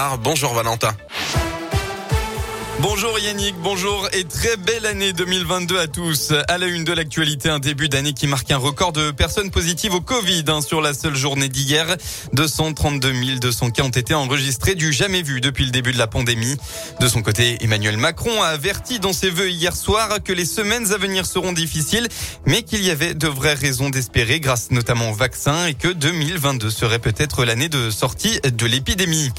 Ah, bonjour Valentin. Bonjour Yannick, bonjour et très belle année 2022 à tous. À la une de l'actualité, un début d'année qui marque un record de personnes positives au Covid hein, sur la seule journée d'hier. 232 200 cas ont été enregistrés du jamais vu depuis le début de la pandémie. De son côté, Emmanuel Macron a averti dans ses vœux hier soir que les semaines à venir seront difficiles, mais qu'il y avait de vraies raisons d'espérer grâce notamment au vaccin et que 2022 serait peut-être l'année de sortie de l'épidémie.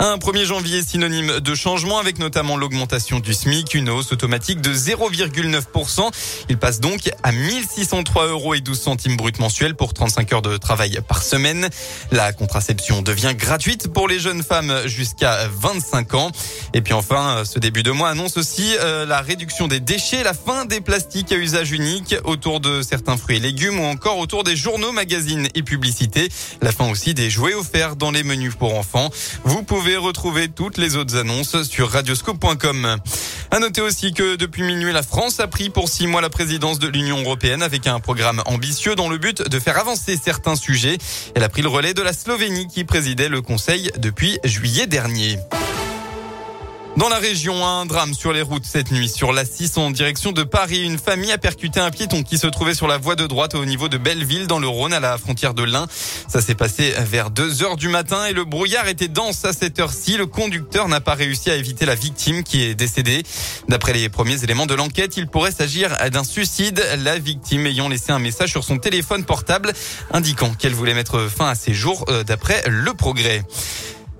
Un 1er janvier synonyme de changement avec notamment l'augmentation du SMIC, une hausse automatique de 0,9%. Il passe donc à 1603 euros et 12 centimes brut mensuels pour 35 heures de travail par semaine. La contraception devient gratuite pour les jeunes femmes jusqu'à 25 ans. Et puis enfin, ce début de mois annonce aussi euh, la réduction des déchets, la fin des plastiques à usage unique autour de certains fruits et légumes ou encore autour des journaux, magazines et publicités. La fin aussi des jouets offerts dans les menus pour enfants. Vous pouvez retrouver toutes les autres annonces sur radioscope.com. À noter aussi que depuis minuit, la France a pris pour six mois la présidence de l'Union européenne avec un programme ambitieux dans le but de faire avancer certains sujets. Elle a pris le relais de la Slovénie qui présidait le Conseil depuis juillet dernier. Dans la région, un drame sur les routes cette nuit. Sur la 6 en direction de Paris, une famille a percuté un piéton qui se trouvait sur la voie de droite au niveau de Belleville dans le Rhône à la frontière de l'Ain. Ça s'est passé vers 2 heures du matin et le brouillard était dense à cette heure-ci. Le conducteur n'a pas réussi à éviter la victime qui est décédée. D'après les premiers éléments de l'enquête, il pourrait s'agir d'un suicide. La victime ayant laissé un message sur son téléphone portable indiquant qu'elle voulait mettre fin à ses jours euh, d'après le progrès.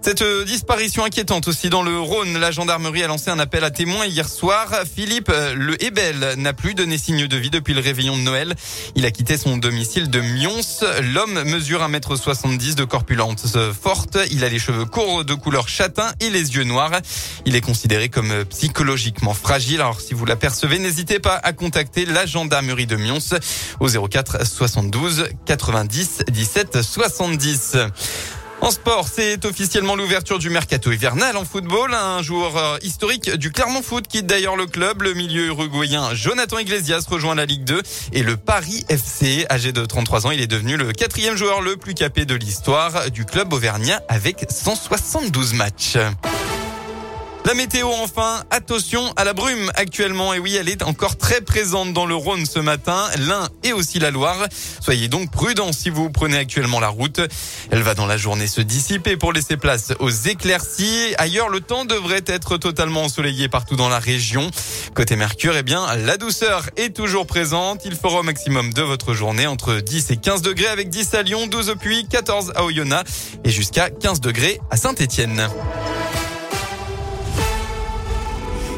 Cette euh, disparition inquiétante aussi dans le Rhône, la gendarmerie a lancé un appel à témoins hier soir. Philippe euh, Le Hébel n'a plus donné signe de vie depuis le réveillon de Noël. Il a quitté son domicile de Mions. L'homme mesure 1m70 de corpulence forte. Il a les cheveux courts de couleur châtain et les yeux noirs. Il est considéré comme psychologiquement fragile. Alors si vous l'apercevez, n'hésitez pas à contacter la gendarmerie de Mions au 04 72 90 17 70. En sport, c'est officiellement l'ouverture du mercato hivernal en football. Un joueur historique du Clermont Foot quitte d'ailleurs le club. Le milieu uruguayen Jonathan Iglesias rejoint la Ligue 2 et le Paris FC, âgé de 33 ans, il est devenu le quatrième joueur le plus capé de l'histoire du club auvergnat avec 172 matchs. La météo enfin, attention à la brume actuellement. Et oui, elle est encore très présente dans le Rhône ce matin, l'Ain et aussi la Loire. Soyez donc prudents si vous prenez actuellement la route. Elle va dans la journée se dissiper pour laisser place aux éclaircies. Ailleurs, le temps devrait être totalement ensoleillé partout dans la région. Côté Mercure, eh bien, la douceur est toujours présente. Il fera au maximum de votre journée entre 10 et 15 degrés avec 10 à Lyon, 12 au Puy, 14 à Oyonnax et jusqu'à 15 degrés à Saint-Étienne.